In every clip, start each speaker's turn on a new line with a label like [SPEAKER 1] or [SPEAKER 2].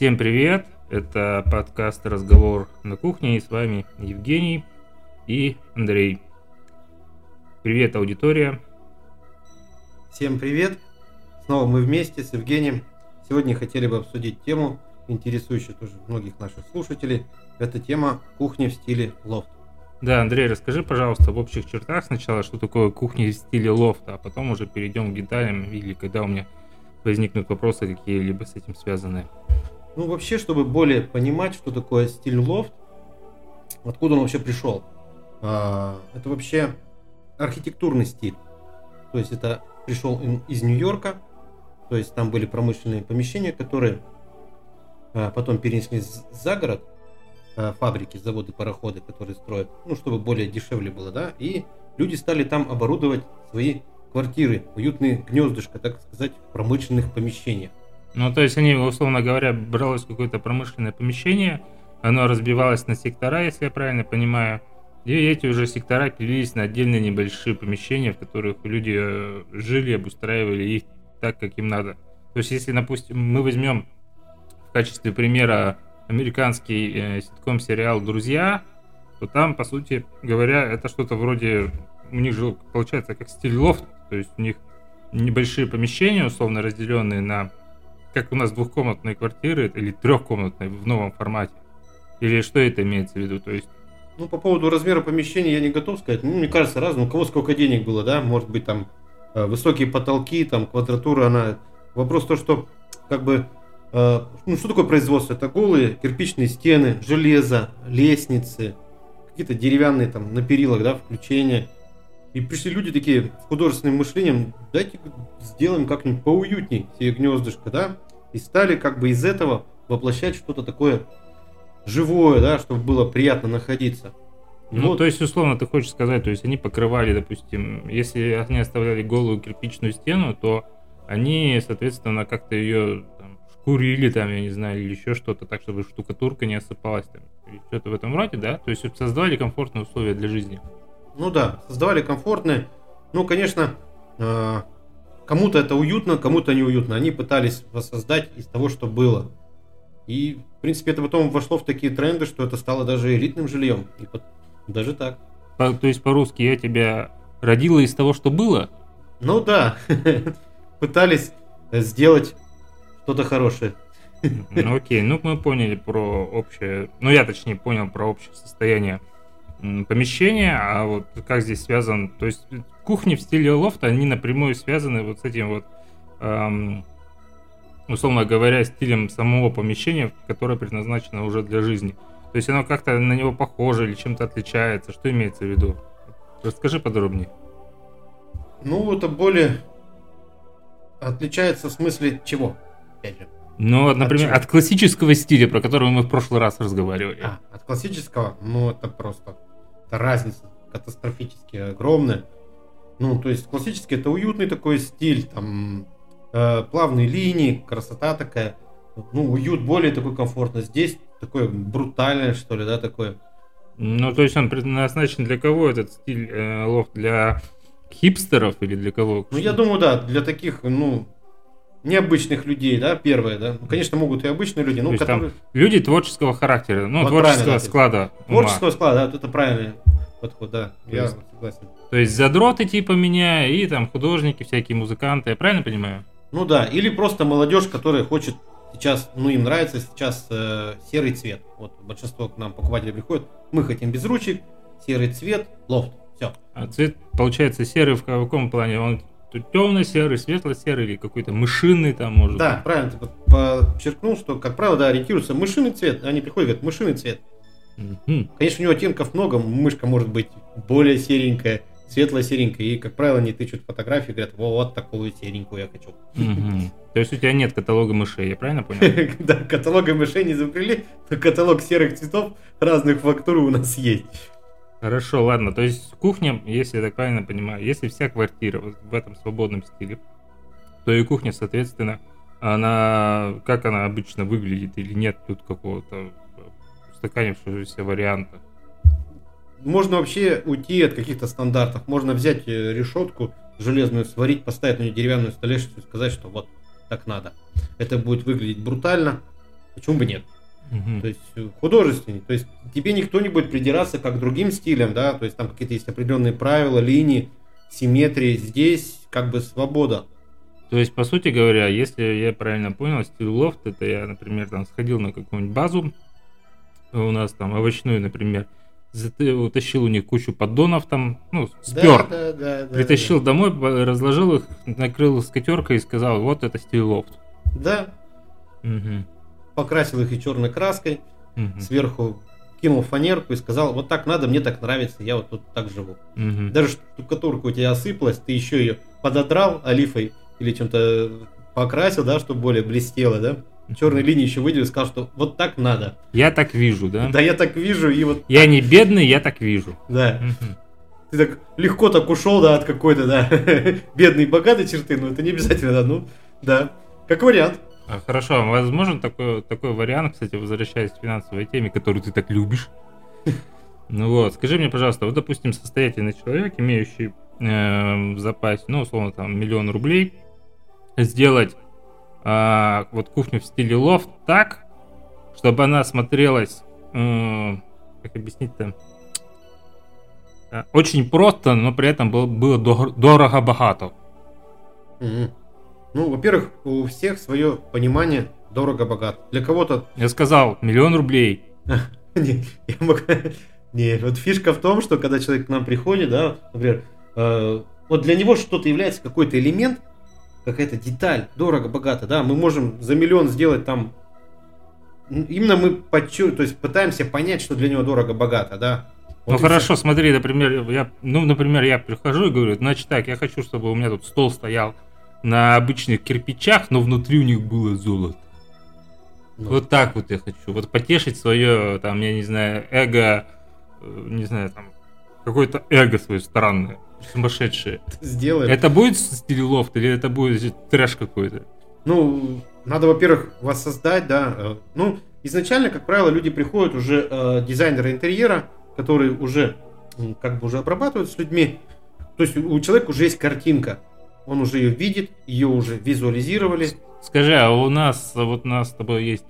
[SPEAKER 1] Всем привет! Это подкаст «Разговор на кухне» и с вами Евгений и Андрей. Привет, аудитория!
[SPEAKER 2] Всем привет! Снова мы вместе с Евгением. Сегодня хотели бы обсудить тему, интересующую тоже многих наших слушателей. Это тема кухни в стиле лофт.
[SPEAKER 1] Да, Андрей, расскажи, пожалуйста, в общих чертах сначала, что такое кухня в стиле лофта, а потом уже перейдем к деталям или когда у меня возникнут вопросы какие-либо с этим связанные.
[SPEAKER 2] Ну, вообще, чтобы более понимать, что такое стиль лофт, откуда он вообще пришел. А, это вообще архитектурный стиль. То есть это пришел из Нью-Йорка, то есть там были промышленные помещения, которые а, потом перенесли за город, а, фабрики, заводы, пароходы, которые строят, ну, чтобы более дешевле было, да, и люди стали там оборудовать свои квартиры, уютные гнездышко, так сказать, в промышленных помещениях.
[SPEAKER 1] Ну, то есть они, условно говоря, бралось какое-то промышленное помещение, оно разбивалось на сектора, если я правильно понимаю, и эти уже сектора пилились на отдельные небольшие помещения, в которых люди э, жили, обустраивали их так, как им надо. То есть, если, допустим, мы возьмем в качестве примера американский э, ситком-сериал «Друзья», то там, по сути говоря, это что-то вроде... У них же получается как стиль лофт, то есть у них небольшие помещения, условно разделенные на как у нас двухкомнатные квартиры или трехкомнатные в новом формате? Или что это имеется в виду? То есть
[SPEAKER 2] ну, по поводу размера помещения я не готов сказать. Ну, мне кажется, разным. У кого сколько денег было, да? Может быть, там э, высокие потолки, там квадратура, она... Вопрос то, что как бы... Э, ну, что такое производство? Это голые кирпичные стены, железо, лестницы, какие-то деревянные там на перилах, да, включения. И пришли люди такие с художественным мышлением, дайте сделаем как-нибудь поуютней себе гнездышко, да, и стали как бы из этого воплощать что-то такое живое, да, чтобы было приятно находиться.
[SPEAKER 1] Ну, вот. то есть, условно, ты хочешь сказать, то есть они покрывали, допустим, если они оставляли голую кирпичную стену, то они, соответственно, как-то ее там, шкурили, там, я не знаю, или еще что-то, так, чтобы штукатурка не осыпалась, там, что-то в этом роде, да? То есть создавали комфортные условия для жизни.
[SPEAKER 2] Ну да, создавали комфортные. Ну, конечно, э, кому-то это уютно, кому-то неуютно. Они пытались воссоздать из того, что было. И, в принципе, это потом вошло в такие тренды, что это стало даже элитным жильем. И под... даже так.
[SPEAKER 1] По, то есть по-русски я тебя родила из того, что было?
[SPEAKER 2] Ну да. Пытались сделать что-то хорошее.
[SPEAKER 1] Ну окей, ну мы поняли про общее, ну я точнее понял про общее состояние помещения, а вот как здесь связан, то есть кухни в стиле лофта, они напрямую связаны вот с этим вот, эм, условно говоря, стилем самого помещения, которое предназначено уже для жизни. То есть оно как-то на него похоже или чем-то отличается, что имеется в виду? Расскажи подробнее.
[SPEAKER 2] Ну, это более отличается в смысле чего,
[SPEAKER 1] опять же. Ну, например, от, от классического стиля, про который мы в прошлый раз разговаривали. А,
[SPEAKER 2] от классического, ну, это просто разница катастрофически огромная. Ну, то есть классический это уютный такой стиль, там э, плавные линии, красота такая, ну, уют более такой комфортно. Здесь такое брутальное, что ли, да, такое.
[SPEAKER 1] Ну, то есть он предназначен для кого этот стиль э, лофт? Для хипстеров или для кого?
[SPEAKER 2] Ну, я думаю, да, для таких, ну, необычных людей, да, первое, да. Ну, конечно, могут и обычные люди, но
[SPEAKER 1] которые... люди творческого характера, ну, вот творческого да, склада.
[SPEAKER 2] Творческого ума. склада, да, это правильный подход, да, то я
[SPEAKER 1] есть, согласен. То есть задроты типа меня и там художники, всякие музыканты, я правильно понимаю?
[SPEAKER 2] Ну да, или просто молодежь, которая хочет сейчас, ну им нравится сейчас э, серый цвет. Вот большинство к нам покупателей приходит, мы хотим без ручек, серый цвет, лофт, все.
[SPEAKER 1] А цвет получается серый в каком плане? Он темно-серый, светло-серый или какой-то мышиный там может
[SPEAKER 2] Да, быть. правильно, ты подчеркнул, что, как правило, да, ориентируются мышиный цвет, они приходят говорят, мышиный цвет. Mm-hmm. Конечно, у него оттенков много, мышка может быть более серенькая, светло-серенькая, и, как правило, не тычут фотографии, говорят, вот такую серенькую я хочу.
[SPEAKER 1] Mm-hmm. То есть у тебя нет каталога мышей, я правильно понял?
[SPEAKER 2] Да, каталога мышей не закрыли, но каталог серых цветов разных фактур у нас есть.
[SPEAKER 1] Хорошо, ладно. То есть кухня, если я так правильно понимаю, если вся квартира в этом свободном стиле, то и кухня, соответственно, она, как она обычно выглядит или нет тут какого-то устаканившегося варианта?
[SPEAKER 2] Можно вообще уйти от каких-то стандартов. Можно взять э, решетку железную, сварить, поставить на нее деревянную столешницу и сказать, что вот так надо. Это будет выглядеть брутально, почему бы нет?
[SPEAKER 1] Мгм.
[SPEAKER 2] То есть э, художественный. То есть тебе никто не будет придираться как другим стилям, да, то есть там какие-то есть определенные правила, линии, симметрии. Здесь как бы свобода.
[SPEAKER 1] То есть, по сути говоря, если я правильно понял, стиль лофт, это я, например, там сходил на какую-нибудь базу, у нас там овощную, например, утащил у них кучу поддонов там, ну, спер,
[SPEAKER 2] Да, да, да, да,
[SPEAKER 1] притащил домой, по- разложил их, накрыл скатеркой и сказал, вот это стиль лофт.
[SPEAKER 2] Да,
[SPEAKER 1] Мгм.
[SPEAKER 2] Покрасил их и черной краской,
[SPEAKER 1] Мгм.
[SPEAKER 2] сверху кинул фанерку и сказал, вот так надо, мне так нравится, я вот тут так живу.
[SPEAKER 1] Мгм.
[SPEAKER 2] Даже штукатурка у тебя осыпалась, ты еще ее пододрал олифой или чем-то покрасил, да, чтобы более блестело, да. Черной линии еще выделил и сказал, что вот так надо.
[SPEAKER 1] Я так вижу, да?
[SPEAKER 2] Да, я так вижу, и вот,
[SPEAKER 1] Я не бедный, я так вижу.
[SPEAKER 2] да. Ты так легко так ушел, да, от какой-то, да, бедной богатой черты, но это не обязательно, да, ну, да. Как вариант.
[SPEAKER 1] А, Хорошо, а возможен такой, такой вариант, кстати, возвращаясь к финансовой теме, которую ты так любишь. Ну вот, скажи мне, пожалуйста, вот, допустим, состоятельный человек, имеющий э, в запасе, ну, условно, там, миллион рублей, сделать а, вот кухню в стиле лофт так, чтобы она смотрелась, э, как объяснить-то, А, очень просто, но при этом был- было дор- дорого-богато.
[SPEAKER 2] Мгм. Ну, во-первых, у всех свое понимание дорого-богато. Для кого-то
[SPEAKER 1] Я сказал, миллион рублей.
[SPEAKER 2] Не, я мог- Не, вот фишка в том, что когда человек к нам приходит, да, например, э, вот для него что-то является какой-то элемент, какая-то деталь, дорого, богато, да, мы можем за миллион сделать там, именно мы подчер... то есть пытаемся понять, что для него дорого, богато, да.
[SPEAKER 1] Ну
[SPEAKER 2] Вот и
[SPEAKER 1] хорошо, смотри, например, я, ну, например, я прихожу и говорю, значит так, я хочу, чтобы у меня тут стол стоял на обычных кирпичах, но внутри у них было золото.
[SPEAKER 2] Ну,
[SPEAKER 1] Вот так вот я хочу. Вот потешить свое, там, я не знаю, эго, э, не знаю, там, какое-то эго свое странное, сумасшедшее.
[SPEAKER 2] сделаем.
[SPEAKER 1] Это будет в стиле лофт или это будет трэш какой-то?
[SPEAKER 2] Ну, надо, во-первых, воссоздать, да. э, Ну, изначально, как правило, люди приходят уже э, дизайнеры интерьера, которые уже как бы уже обрабатывают с людьми. То есть у человека уже есть картинка. Он уже ее видит, ее уже визуализировали.
[SPEAKER 1] Скажи, а у нас, вот у нас с тобой есть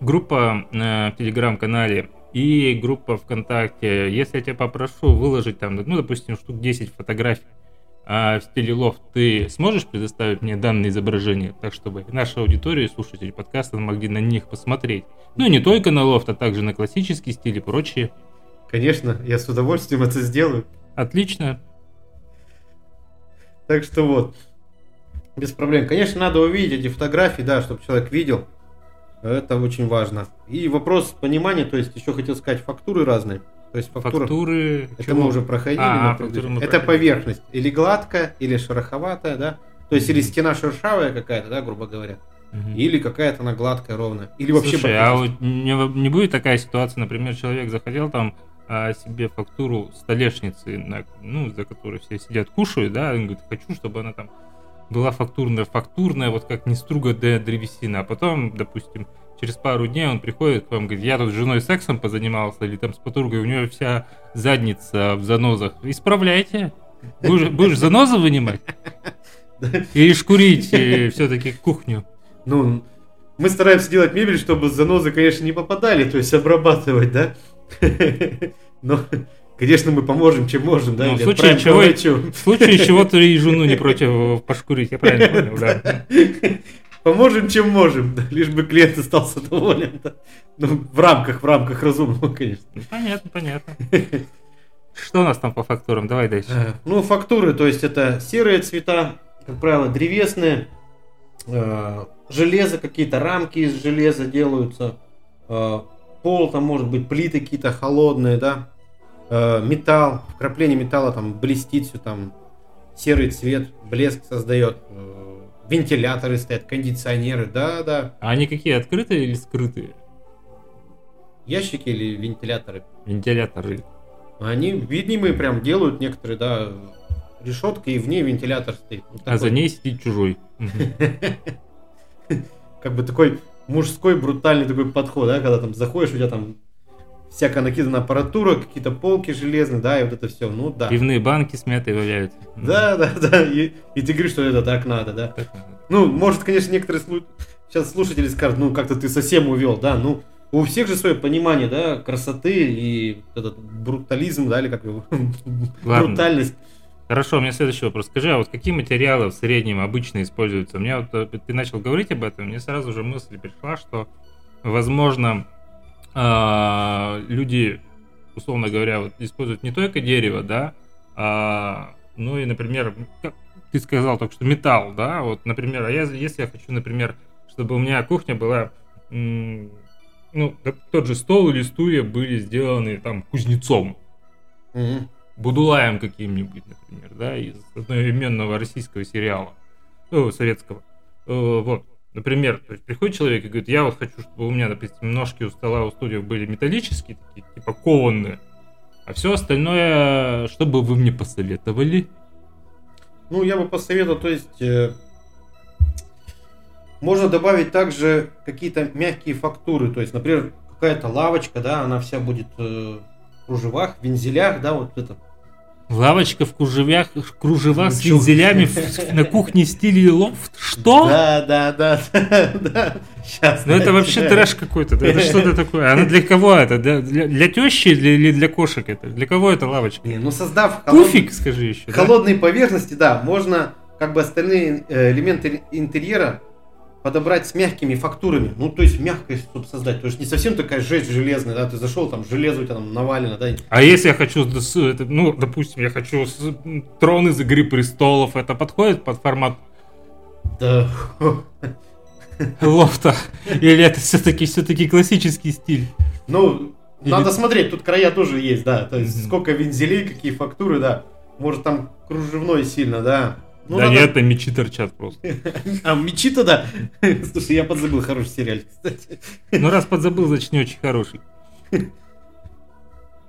[SPEAKER 1] группа э, в Телеграм-канале и группа ВКонтакте. Если я тебя попрошу выложить там, ну, допустим, штук 10 фотографий а, в стиле лофт, ты сможешь предоставить мне данные изображения, так чтобы наша аудитория и слушатели подкаста могли на них посмотреть? Ну, и не только на лофт, а также на классический стиль и прочее.
[SPEAKER 2] Конечно, я с удовольствием это сделаю.
[SPEAKER 1] Отлично.
[SPEAKER 2] Так что вот, без проблем. Конечно, надо увидеть эти фотографии, да, чтобы человек видел. Это очень важно. И вопрос понимания, то есть еще хотел сказать, фактуры разные. То есть фактура...
[SPEAKER 1] Фактуры...
[SPEAKER 2] Это
[SPEAKER 1] чего?
[SPEAKER 2] мы уже проходили.
[SPEAKER 1] А,
[SPEAKER 2] на
[SPEAKER 1] мы
[SPEAKER 2] Это
[SPEAKER 1] проходили.
[SPEAKER 2] поверхность. Или гладкая, или шероховатая, да. То есть или
[SPEAKER 1] Мгм.
[SPEAKER 2] стена шершавая какая-то, да, грубо говоря.
[SPEAKER 1] Мгм.
[SPEAKER 2] Или какая-то она гладкая, ровная. Или вообще
[SPEAKER 1] Слушай, а вот не, не будет такая ситуация, например, человек захотел там а, себе фактуру столешницы, на- ну, за которой все сидят, кушают, да, он говорит, хочу, чтобы она там была фактурная, фактурная, вот как не струга для древесины, а потом, допустим, через пару дней он приходит к вам, говорит, я тут с женой сексом позанимался, или там с подругой, у нее вся задница в занозах, исправляйте, будешь, будешь занозы вынимать? Или шкурить все-таки кухню?
[SPEAKER 2] Ну, мы стараемся делать мебель, чтобы занозы, конечно, не попадали, то есть обрабатывать, да. Но, конечно, мы поможем, чем можем, да,
[SPEAKER 1] Ну, в случае чего-. В случае чего ты и жену не против пошкурить, я правильно понял, да.
[SPEAKER 2] Поможем, чем можем, да, лишь бы клиент остался доволен. да. Ну, в рамках, в рамках разумного, конечно.
[SPEAKER 1] Ну, понятно, понятно. Что у нас там по фактурам? Давай дальше.
[SPEAKER 2] Э, Ну, фактуры, то есть это серые цвета, как правило, древесные, э, железо, какие-то рамки из железа делаются, э, пол там может быть плиты какие-то холодные, да, Э, металл, вкрапление металла там блестит все там, серый цвет, блеск создает, э, вентиляторы стоят, кондиционеры, да, да,
[SPEAKER 1] А они какие, открытые или скрытые?
[SPEAKER 2] ящики или вентиляторы.
[SPEAKER 1] Вентиляторы.
[SPEAKER 2] Они видимые прям делают некоторые, да, решетка и в ней вентилятор стоит. Вот
[SPEAKER 1] А за ней сидит чужой.
[SPEAKER 2] Как бы такой мужской брутальный такой подход, да, когда там заходишь, у тебя там всякая накидана аппаратура, какие-то полки железные, да, и вот это все, ну да.
[SPEAKER 1] Пивные банки смятые валяются.
[SPEAKER 2] Да, да, да, и, и ты говоришь, что это так надо, да.
[SPEAKER 1] Так надо.
[SPEAKER 2] Ну, может, конечно, некоторые слу- сейчас слушатели скажут, ну как-то ты совсем увел, да, ну у всех же свое понимание, да, красоты и этот брутализм, да, или как его, брутальность.
[SPEAKER 1] Хорошо, у меня следующий вопрос. Скажи, а вот какие материалы в среднем обычно используются? Мне вот э, ты начал говорить об этом, мне сразу же мысль пришла, что, возможно, а, люди, условно говоря, вот используют не только дерево, да, а, ну и, например, как ты сказал только что металл, да, вот, например, а я, если я хочу, например, чтобы у меня кухня была, ну, тот же стол или стулья были сделаны там кузнецом,
[SPEAKER 2] Мгм.
[SPEAKER 1] Будулаем каким-нибудь, например, да, из одноименного российского сериала, ну, советского. Э, Вот, например, то есть приходит человек и говорит, я вот хочу, чтобы у меня, допустим, ножки у стола у студии были металлические, такие, типа кованные, а все остальное, что бы вы мне посоветовали?
[SPEAKER 2] Ну, я бы посоветовал, то есть, э, можно добавить также какие-то мягкие фактуры, то есть, например, какая-то лавочка, да, она вся будет э, кружевах, вензелях, да, вот это.
[SPEAKER 1] Лавочка в кружевях, кружева
[SPEAKER 2] Ну,
[SPEAKER 1] с
[SPEAKER 2] чё?
[SPEAKER 1] вензелями в- на кухне в стиле лофт. Что?
[SPEAKER 2] Да, да, да, да, да. Сейчас.
[SPEAKER 1] Ну это вообще трэш какой-то. да, Это что-то такое. Она для кого это? Для, для, для тещи или для кошек это? Для кого это лавочка?
[SPEAKER 2] Не, ну создав холод-
[SPEAKER 1] Пуфик, скажи еще. да?
[SPEAKER 2] холодные поверхности, да, можно как бы остальные э, элементы интерьера подобрать с мягкими фактурами. Ну, то есть мягкость, чтобы создать. То есть не совсем такая жесть железная, да, ты зашел, там железо у тебя там навалено, да.
[SPEAKER 1] А если я хочу, ну, допустим, я хочу трон из Игры престолов, это подходит под формат
[SPEAKER 2] Да.
[SPEAKER 1] лофта? Или это все-таки все-таки классический стиль?
[SPEAKER 2] Ну,
[SPEAKER 1] Или-
[SPEAKER 2] надо смотреть, тут края тоже есть, да. То есть
[SPEAKER 1] Мгм.
[SPEAKER 2] сколько вензелей, какие фактуры, да. Может там кружевной сильно, да. Ну,
[SPEAKER 1] да
[SPEAKER 2] надо-
[SPEAKER 1] нет, там мечи торчат просто.
[SPEAKER 2] А, мечи-то да. Слушай, я подзабыл хороший сериал, кстати.
[SPEAKER 1] Ну раз подзабыл, значит не очень хороший.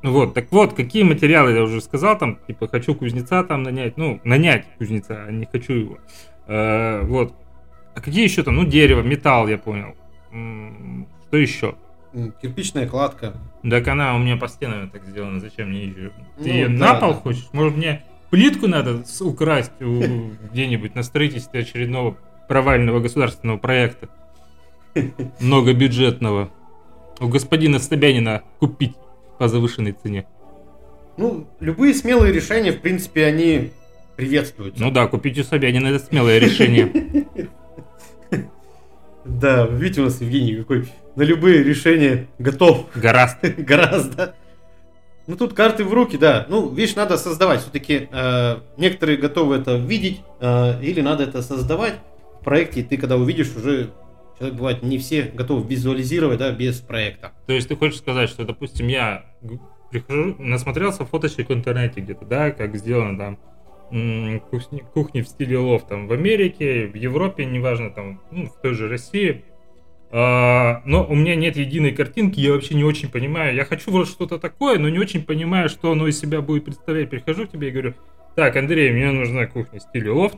[SPEAKER 1] Вот, так вот, какие материалы я уже сказал, там, типа, хочу кузнеца там нанять, ну, нанять кузнеца, а не хочу его. Э, вот. А какие еще там, ну, дерево, металл, я понял. Что еще?
[SPEAKER 2] Кирпичная кладка.
[SPEAKER 1] Так она у меня по стенам так сделана, зачем мне ее? Ты
[SPEAKER 2] Ну,
[SPEAKER 1] ее
[SPEAKER 2] да,
[SPEAKER 1] на пол
[SPEAKER 2] да.
[SPEAKER 1] хочешь? Может мне плитку надо украсть у- где-нибудь на строительстве очередного провального государственного проекта? Многобюджетного. У господина Собянина купить по завышенной цене.
[SPEAKER 2] Ну, любые смелые решения, в принципе, они приветствуются.
[SPEAKER 1] Ну да, купить у Собянина это смелое решение.
[SPEAKER 2] Да, видите, у нас Евгений какой на любые решения готов.
[SPEAKER 1] Гораст.
[SPEAKER 2] Гораздо. Ну, тут карты в руки, да. Ну, видишь, надо создавать. Все-таки некоторые готовы это видеть, э, или надо это создавать в проекте. И ты, когда увидишь, уже человек бывает не все готовы визуализировать, да, без проекта.
[SPEAKER 1] То есть ты хочешь сказать, что, допустим, я прихожу, насмотрелся фоточек в интернете где-то, да, как сделано там кухни, кухни в стиле лофт там в Америке, в Европе, неважно, там, ну, в той же России. А, но у меня нет единой картинки, я вообще не очень понимаю. Я хочу вот что-то такое, но не очень понимаю, что оно из себя будет представлять. Прихожу к тебе и говорю, так, Андрей, мне нужна кухня в стиле лофт.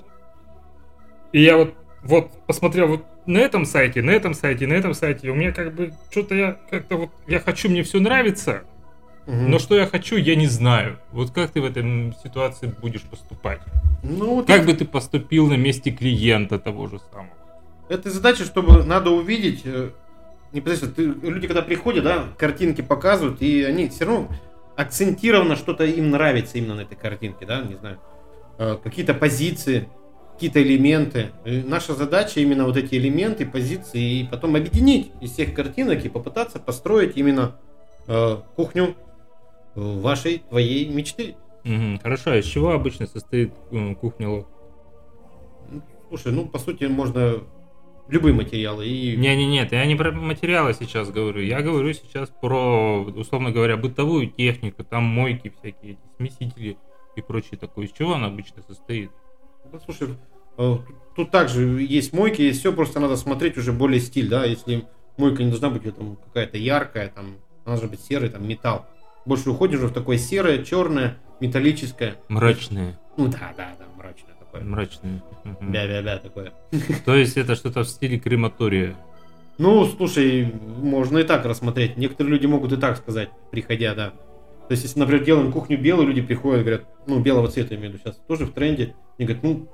[SPEAKER 1] И я вот, вот посмотрел вот на этом сайте, на этом сайте, на этом сайте. И у меня как бы что-то я как-то вот, я хочу, мне все нравится,
[SPEAKER 2] Мгм.
[SPEAKER 1] но что я хочу, я не знаю. Вот как ты в этой ситуации будешь поступать?
[SPEAKER 2] Ну, вот
[SPEAKER 1] Как бы ты поступил на месте клиента того же самого?
[SPEAKER 2] Это задача, чтобы надо увидеть, э, непосредственно, ты- люди когда приходят, да, картинки показывают, и они все равно акцентированно что-то им нравится именно на этой картинке, да, не знаю, э, какие-то позиции, какие-то элементы. И наша задача именно вот эти элементы, позиции, и потом объединить из всех картинок и попытаться построить именно э, кухню э, вашей, твоей мечты.
[SPEAKER 1] Мгм, Хорошо, а из чего обычно состоит кухня лофт?
[SPEAKER 2] Слушай, ну, по сути, можно любые материалы. И...
[SPEAKER 1] Не-не-нет, я не про материалы сейчас говорю. Я говорю сейчас про, условно говоря, бытовую технику, там мойки всякие, смесители и прочее такое. Из чего она обычно состоит?
[SPEAKER 2] Ну, слушай, э, тут также есть мойки, есть все, просто надо смотреть уже более стиль, да, если мойка не должна быть там какая-то яркая, там, она должна быть серый, там, металл. Больше уходишь уже в такое серое, черное, металлическое.
[SPEAKER 1] Мрачные.
[SPEAKER 2] Ну да, да, да, мрачное такое.
[SPEAKER 1] Мрачные. Мгм.
[SPEAKER 2] Бя-бя-бя такое.
[SPEAKER 1] То есть это что-то в стиле крематория.
[SPEAKER 2] Ну, слушай, можно и так рассмотреть. Некоторые люди могут и так сказать, приходя, да. То есть, если, например, делаем кухню белую, люди приходят, говорят, ну, белого цвета, я имею в виду сейчас, тоже в тренде. Они говорят, ну,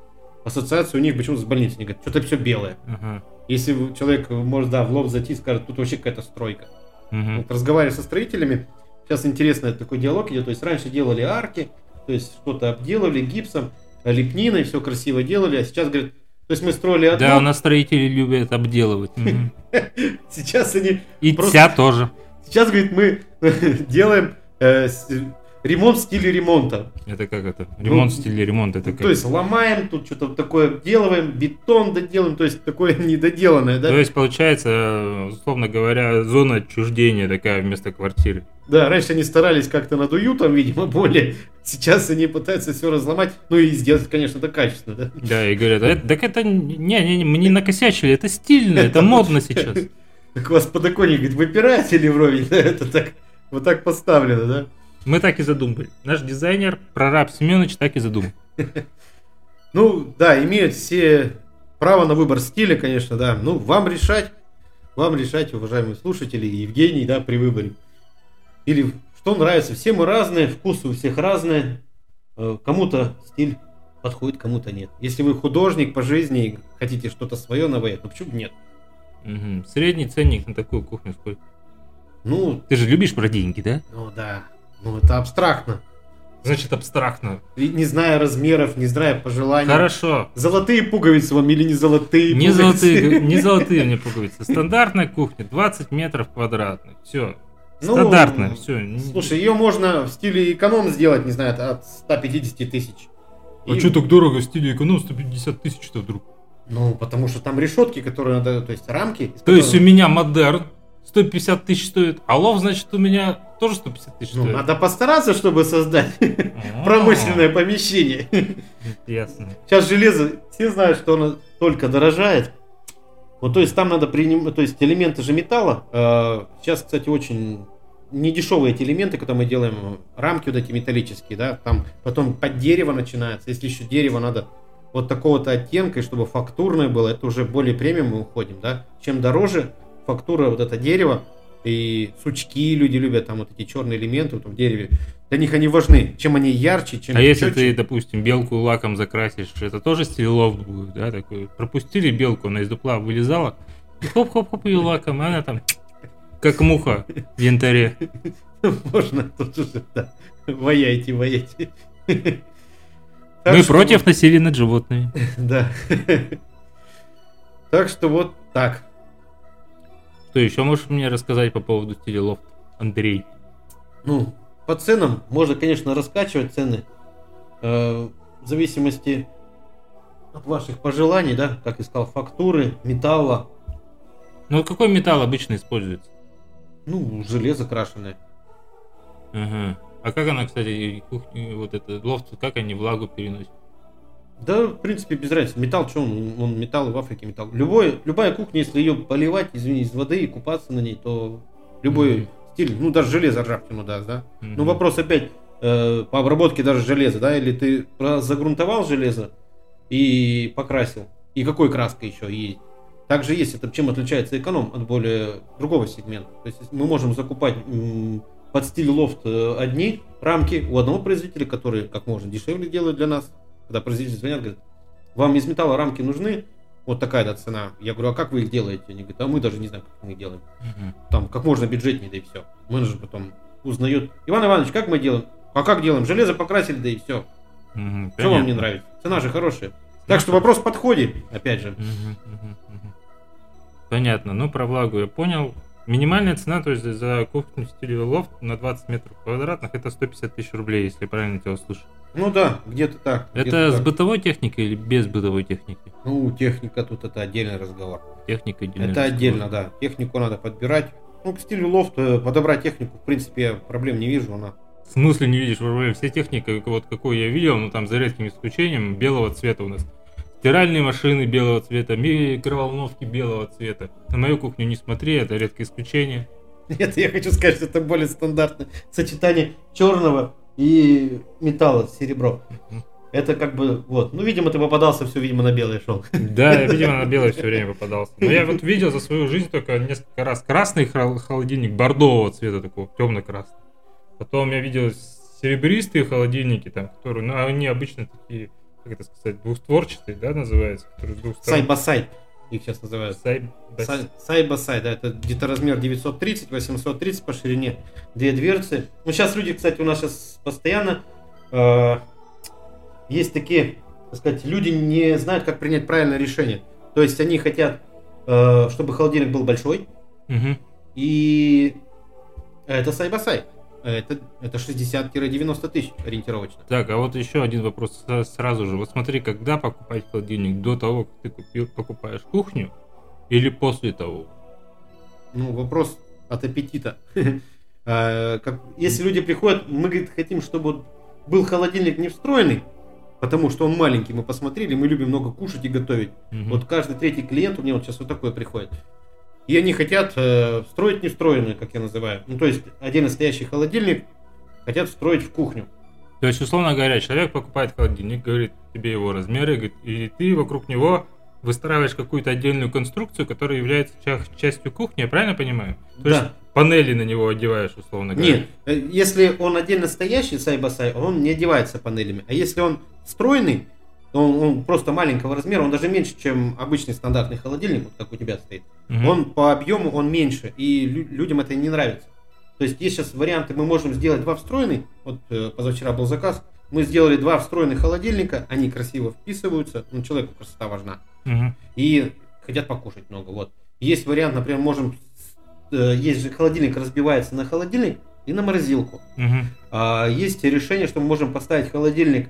[SPEAKER 2] ассоциация у них почему-то с больницей. Они говорят, что-то все белое.
[SPEAKER 1] Ага.
[SPEAKER 2] Если человек может, да, в лоб зайти и скажет, тут вообще какая-то стройка.
[SPEAKER 1] Мгм.
[SPEAKER 2] Вот разговаривая со строителями, сейчас интересный такой диалог идет, то есть раньше делали арки, то есть что-то обделывали гипсом, лепниной, все красиво делали, а сейчас, говорят, то есть мы строили одно,
[SPEAKER 1] Да, у нас строители любят обделывать.
[SPEAKER 2] Сейчас они,
[SPEAKER 1] И тя тоже.
[SPEAKER 2] сейчас, говорит, мы делаем э, ремонт в стиле ремонта.
[SPEAKER 1] Это как это? Ремонт в
[SPEAKER 2] Ну,
[SPEAKER 1] стиле ремонта. Это
[SPEAKER 2] То
[SPEAKER 1] как?
[SPEAKER 2] есть ломаем, тут что-то такое делаем, бетон доделаем, то есть такое недоделанное, да?
[SPEAKER 1] То есть получается, условно говоря, зона отчуждения такая вместо квартиры.
[SPEAKER 2] Да, раньше они старались как-то над уютом, видимо, более. Сейчас они пытаются все разломать, ну и сделать, конечно, это качественно, да?
[SPEAKER 1] Да, и говорят, «Это- так это не, не, не, мы не накосячили, это стильно, это модно сейчас.
[SPEAKER 2] Так у вас подоконник, говорит, выпирает или вровень? Это так, вот так поставлено, да?
[SPEAKER 1] Мы так и задумали. Наш дизайнер, прораб Семенович, так и задумал.
[SPEAKER 2] Ну, да, имеют все право на выбор стиля, конечно, да. Ну, вам решать, вам решать, уважаемые слушатели, и Евгений, да, при выборе. Или что нравится. Все мы разные, вкусы у всех разные. Э, Кому-то стиль подходит, кому-то нет. Если вы художник по жизни и хотите что-то свое наваять, ну почему бы нет?
[SPEAKER 1] Мгм. Средний ценник на такую кухню сколько?
[SPEAKER 2] Ну,
[SPEAKER 1] Ты же любишь про деньги, да?
[SPEAKER 2] ну да, ну это абстрактно.
[SPEAKER 1] Значит, абстрактно.
[SPEAKER 2] И Не зная размеров, не зная пожеланий.
[SPEAKER 1] Хорошо.
[SPEAKER 2] Золотые пуговицы вам или не золотые
[SPEAKER 1] Не
[SPEAKER 2] пуговицы?
[SPEAKER 1] золотые, не золотые мне пуговицы. Стандартная кухня, 20 метров квадратных. Все.
[SPEAKER 2] Ну,
[SPEAKER 1] Стандартная, все.
[SPEAKER 2] Слушай, ее можно в стиле эконом сделать, не знаю, от 150 тысяч.
[SPEAKER 1] а
[SPEAKER 2] И-
[SPEAKER 1] что так дорого в стиле эконом 150 тысяч-то вдруг?
[SPEAKER 2] Ну, потому что там решетки, которые надо, то есть рамки.
[SPEAKER 1] То есть у
[SPEAKER 2] которых-
[SPEAKER 1] меня модерн 150 тысяч стоит, а лов, значит, у меня тоже 150 тысяч
[SPEAKER 2] Ну,
[SPEAKER 1] стоит.
[SPEAKER 2] надо постараться, чтобы создать
[SPEAKER 1] А,
[SPEAKER 2] промышленное помещение.
[SPEAKER 1] Ясно.
[SPEAKER 2] Сейчас железо, все знают, что оно только дорожает. Вот, то есть там надо принимать, то есть элементы же металла. э, Сейчас, кстати, очень недешевые эти элементы, когда мы делаем рамки вот эти металлические, да, там потом под дерево начинается. Если еще дерево надо вот такого-то оттенка, и чтобы фактурное было, это уже более премиум мы уходим, да. Чем дороже фактура вот это дерево, и сучки люди любят, там вот эти черные элементы вот в дереве, для них они важны. Чем они ярче, чем
[SPEAKER 1] А если
[SPEAKER 2] чётче.
[SPEAKER 1] ты, допустим, белку лаком закрасишь, это тоже стиль лофт будет, да, такой? Пропустили белку, она из дупла вылезала, и хоп-хоп-хоп ее лаком, и она там как муха в янтаре.
[SPEAKER 2] Можно тут уже, да. Ваяйте, ваяйте.
[SPEAKER 1] Мы против насилия над животными.
[SPEAKER 2] Да. Так что вот так.
[SPEAKER 1] Что еще можешь мне рассказать по поводу стиля лофт, Андрей?
[SPEAKER 2] Ну, по ценам можно, конечно, раскачивать цены. э, в зависимости от ваших пожеланий, да, как я сказал, фактуры, металла,
[SPEAKER 1] Ну, какой металл обычно используется?
[SPEAKER 2] ну, железо крашеное.
[SPEAKER 1] Ага. А как она, кстати, кухня, вот это лофт, как они влагу переносят?
[SPEAKER 2] Да, в принципе, без разницы. Металл, что он? Он металл и в Африке металл. Любой, любая кухня, если ее поливать, извини, из воды и купаться на ней, то любой
[SPEAKER 1] Мгм.
[SPEAKER 2] стиль, ну, даже железо ржавчину даст, да? Ну,
[SPEAKER 1] Мгм.
[SPEAKER 2] вопрос опять э, по обработке даже железа, да, или ты загрунтовал железо и покрасил, и какой краской еще есть. Также есть, это чем отличается эконом от более другого сегмента. То есть мы можем закупать м, под стиль лофт э, одни рамки у одного производителя, который как можно дешевле делает для нас. Когда производители звонят, говорят, вам из металла рамки нужны, вот такая-то цена. Я говорю, а как вы их делаете? Они говорят, а мы даже не знаем, как мы их делаем
[SPEAKER 1] Мгм.
[SPEAKER 2] там как можно бюджетнее, да и все. Менеджер потом узнает. Иван Иванович, как мы делаем? А как делаем? Железо покрасили, да и все.
[SPEAKER 1] Мгм,
[SPEAKER 2] Что вам не нравится? Цена же хорошая. Так что вопрос в подходе, опять же.
[SPEAKER 1] Мгм, мгм, мгм. Понятно. Ну, про влагу я понял. Минимальная цена, то есть за кухню в стиле лофт на 20 метров квадратных, это 150 тысяч рублей, если я правильно тебя услышал.
[SPEAKER 2] Ну да, где-то так.
[SPEAKER 1] Это с
[SPEAKER 2] так.
[SPEAKER 1] бытовой техникой или без бытовой техники?
[SPEAKER 2] Ну, техника тут это отдельный разговор.
[SPEAKER 1] Техника отдельно.
[SPEAKER 2] это отдельно, да. Технику надо подбирать. Ну, к стилю лофт э, подобрать технику, в принципе, я проблем не вижу. Она
[SPEAKER 1] В смысле не видишь проблем? Вся техника, вот какую я видел, ну там за редким исключением, белого цвета у нас. Стиральные машины белого цвета, микроволновки белого цвета. На мою кухню не смотри, это редкое исключение.
[SPEAKER 2] Нет, я хочу сказать, что это более стандартное сочетание черного и металла, серебро. Это как бы, вот. Ну, видимо, ты попадался, все, видимо, на белое шел.
[SPEAKER 1] Да, я, видимо, на белый все время попадался. Но я вот видел за свою жизнь только несколько раз красный хол- холодильник бордового цвета, такого темно-красный. Потом я видел серебристые холодильники, там, которые, ну, они обычно такие, как это сказать, двухстворчатые, да, называется, которые с двух сторон.
[SPEAKER 2] Side-by-side. Их сейчас называют.
[SPEAKER 1] Side-
[SPEAKER 2] Si- Side-by-side, да, это где-то размер 930, 830 по ширине, две дверцы. Ну, сейчас люди, кстати, у нас сейчас постоянно э, есть такие, так сказать, люди не знают, как принять правильное решение. То есть они хотят, э, чтобы холодильник был большой,
[SPEAKER 1] Мгм.
[SPEAKER 2] и это Сайбасай. Это, это 60-90 тысяч ориентировочно.
[SPEAKER 1] Так, а вот еще один вопрос сразу же. Вот смотри, когда покупать холодильник? До того, как ты купил, покупаешь кухню или после того?
[SPEAKER 2] Ну, вопрос от аппетита. А, Если люди приходят, мы, говорит, хотим, чтобы был холодильник не встроенный, потому что он маленький, мы посмотрели, мы любим много кушать и готовить.
[SPEAKER 1] Мгм.
[SPEAKER 2] Вот каждый третий клиент у меня вот сейчас вот такой приходит. И они хотят э, строить не встроенный, как я называю. Ну, то есть отдельно стоящий холодильник хотят встроить в кухню.
[SPEAKER 1] То есть, условно говоря, человек покупает холодильник, говорит тебе его размеры, говорит, и ты вокруг него выстраиваешь какую-то отдельную конструкцию, которая является ча- частью кухни, я правильно понимаю? То есть
[SPEAKER 2] Да.
[SPEAKER 1] панели на него одеваешь, условно говоря.
[SPEAKER 2] Нет, э, если он отдельно стоящий сайбасай, он не одевается панелями. А если он встроенный, он, он просто маленького размера, он даже меньше, чем обычный стандартный холодильник, вот как у тебя стоит.
[SPEAKER 1] Мгм.
[SPEAKER 2] Он по объему он меньше, и лю- людям это не нравится. То есть есть сейчас варианты, мы можем сделать два встроенных. Вот э, позавчера был заказ, мы сделали два встроенных холодильника, они красиво вписываются, ну человеку красота важна.
[SPEAKER 1] Мгм.
[SPEAKER 2] И хотят покушать много. Вот. Есть вариант, например, можем, э, есть же холодильник разбивается на холодильник и на морозилку.
[SPEAKER 1] Мгм.
[SPEAKER 2] А есть решение, что мы можем поставить холодильник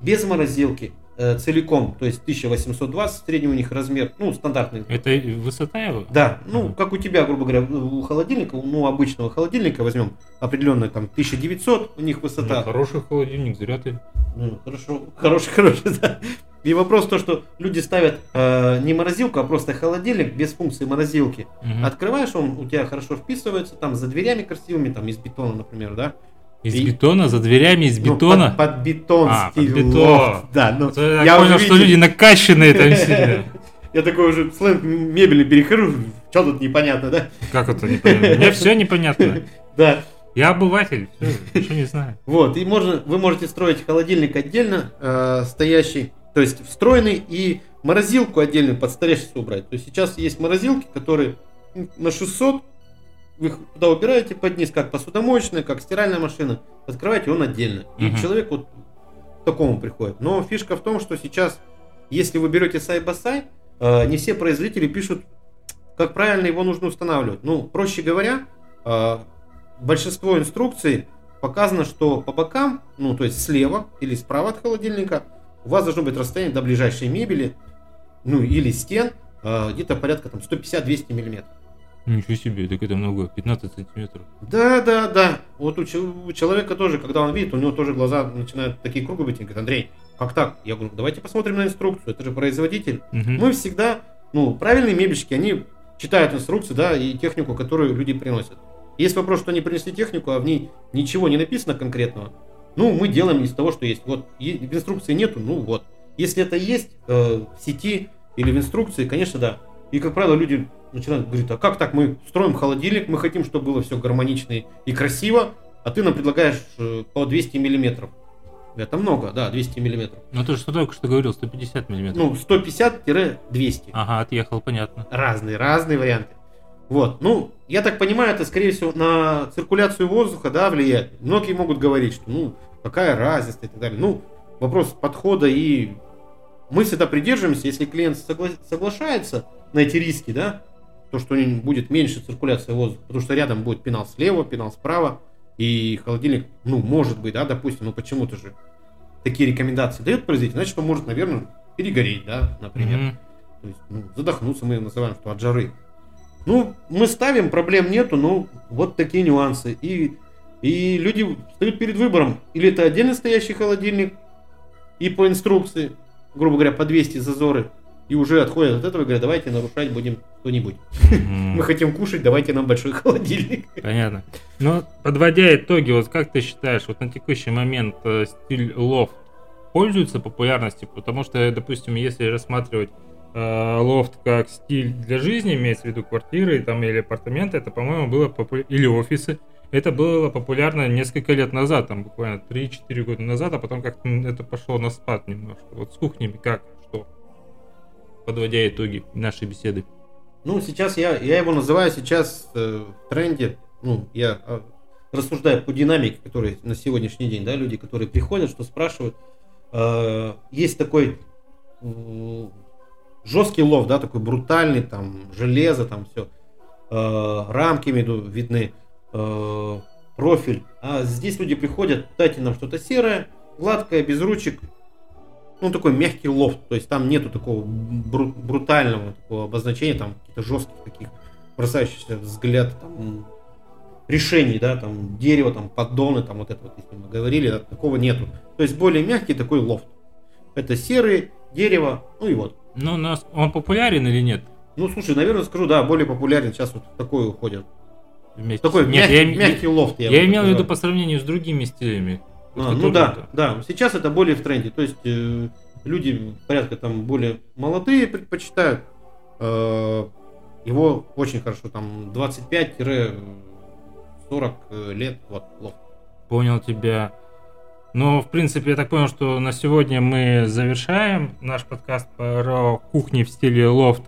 [SPEAKER 2] без морозилки э, целиком, то есть 1820 средний у них размер, ну стандартный.
[SPEAKER 1] Это высота его?
[SPEAKER 2] Да, ну
[SPEAKER 1] Мгм.
[SPEAKER 2] как у тебя, грубо говоря, у холодильника, ну обычного холодильника возьмем определенный там 1900 у них
[SPEAKER 1] Ну,
[SPEAKER 2] высота.
[SPEAKER 1] Хороший холодильник, зря ты.
[SPEAKER 2] Ну, хорошо, хороший, хороший, да. И вопрос то, что люди ставят э, не морозилку, а просто холодильник без функции морозилки.
[SPEAKER 1] Мгм.
[SPEAKER 2] Открываешь, он у тебя хорошо вписывается, там за дверями красивыми, там из бетона, например, да?
[SPEAKER 1] Из
[SPEAKER 2] и-
[SPEAKER 1] бетона, за дверями из
[SPEAKER 2] Ну,
[SPEAKER 1] бетона?
[SPEAKER 2] под, под бетонский
[SPEAKER 1] А, под бетон.
[SPEAKER 2] лофт, Да, ну,
[SPEAKER 1] Я,
[SPEAKER 2] я
[SPEAKER 1] понял,
[SPEAKER 2] уже,
[SPEAKER 1] что люди накачанные там сильно.
[SPEAKER 2] Я такой уже сленг мебельный перехожу, что тут непонятно, да?
[SPEAKER 1] Как это непонятно? Мне все непонятно.
[SPEAKER 2] Да,
[SPEAKER 1] Я обыватель, ничего не знаю.
[SPEAKER 2] вот, и можно, вы можете строить холодильник отдельно э, стоящий, то есть встроенный, и морозилку отдельно под столешницу убрать. То есть сейчас есть морозилки, которые на 600, вы их туда убираете под низ, как посудомоечная, как стиральная машина, открываете он отдельно. И
[SPEAKER 1] Мгм.
[SPEAKER 2] человек вот к такому приходит. Но фишка в том, что сейчас, если вы берете сайбасай, э, не все производители пишут, как правильно его нужно устанавливать. Ну, проще говоря, э, большинство инструкций показано, что по бокам, ну, то есть слева или справа от холодильника, у вас должно быть расстояние до ближайшей мебели, ну, или стен, э, где-то порядка там 150-200 миллиметров.
[SPEAKER 1] Ничего себе, так это много, 15 сантиметров.
[SPEAKER 2] Да, да, да. Вот у, че- у человека тоже, когда он видит, у него тоже глаза начинают такие круглые быть. Он говорит, Андрей, как так? Я говорю, давайте посмотрим на инструкцию. Это же производитель.
[SPEAKER 1] Мгм.
[SPEAKER 2] Мы всегда, ну, правильные мебельщики, они читают инструкцию, да, и технику, которую люди приносят. Есть вопрос, что они принесли технику, а в ней ничего не написано конкретного. Ну, мы делаем из того, что есть. Вот, в инструкции нету, ну вот. Если это есть э, в сети или в инструкции, конечно, да. И, как правило, люди начинают говорить, а как так, мы строим холодильник, мы хотим, чтобы было все гармонично и- красиво, а ты нам предлагаешь э, по 200 миллиметров. Это много, да, 200 миллиметров.
[SPEAKER 1] Ну ты что только что говорил, 150 миллиметров.
[SPEAKER 2] Ну, 150-200.
[SPEAKER 1] Ага, отъехал, понятно.
[SPEAKER 2] Разные, разные варианты. Вот, ну, я так понимаю, это, скорее всего, на циркуляцию воздуха, да, влияет. Многие могут говорить, что, ну, какая разница и так далее. Ну, вопрос подхода и мы всегда придерживаемся, если клиент согла- соглашается на эти риски, да, то, что будет меньше циркуляция воздуха, потому что рядом будет пенал слева, пенал справа, и холодильник, ну, может быть, да, допустим, ну, почему-то же такие рекомендации дает производитель, значит, он может, наверное, перегореть, да, например.
[SPEAKER 1] Мгм.
[SPEAKER 2] То есть, ну, задохнуться мы называем, что от жары. Ну, мы ставим, проблем нету, но вот такие нюансы. И, и люди встают перед выбором. Или это отдельно стоящий холодильник, и по инструкции, грубо говоря, по 200 зазоры, и уже отходят от этого и говорят, давайте нарушать будем что-нибудь. Мы хотим кушать, давайте нам большой холодильник.
[SPEAKER 1] Понятно. Но подводя итоги, вот как ты считаешь, вот на текущий момент э, стиль лофт пользуется популярностью? Потому что, допустим, если рассматривать э, лофт как стиль для жизни, имеется в виду квартиры там, или апартаменты, это, по-моему, было попу- или офисы, это было популярно несколько лет назад, там буквально 3-4 года назад, а потом как-то это пошло на спад немножко. Вот с кухнями как, что? Подводя итоги нашей беседы.
[SPEAKER 2] Ну, сейчас я, я его называю сейчас э, в тренде, ну, я э, рассуждаю по динамике, которая на сегодняшний день, да, люди, которые приходят, что спрашивают, э, есть такой э, жесткий лов, да, такой брутальный, там, железо, там все, э, рамки виду, видны, э, профиль. А здесь люди приходят, дайте нам что-то серое, гладкое, без ручек, ну, такой мягкий лофт, то есть там нету такого бру- брутального такого обозначения, там каких-то жестких таких бросающихся взгляд там, решений, да, там дерево, там поддоны, там вот это вот, если мы говорили, да, такого нету. То есть более мягкий такой лофт. Это серый, дерево, ну и вот.
[SPEAKER 1] Ну, нас он популярен или нет?
[SPEAKER 2] Ну, слушай, наверное, скажу, да, более популярен сейчас вот такой уходит.
[SPEAKER 1] Вместе.
[SPEAKER 2] Такой
[SPEAKER 1] Нет,
[SPEAKER 2] мягкий,
[SPEAKER 1] я,
[SPEAKER 2] мягкий лофт.
[SPEAKER 1] я, я имел в виду по сравнению с другими стилями.
[SPEAKER 2] А, ну да, да. Сейчас это более в тренде. То есть э, люди порядка там более молодые предпочитают. Э, его очень хорошо, там 25-40 э, лет, вот, лофт.
[SPEAKER 1] Понял тебя. Ну, в принципе, я так понял, что на сегодня мы завершаем наш подкаст про кухни в стиле лофт.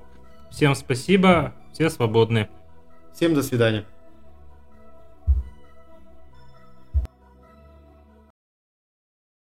[SPEAKER 1] Всем спасибо, все свободны.
[SPEAKER 2] Всем до свидания.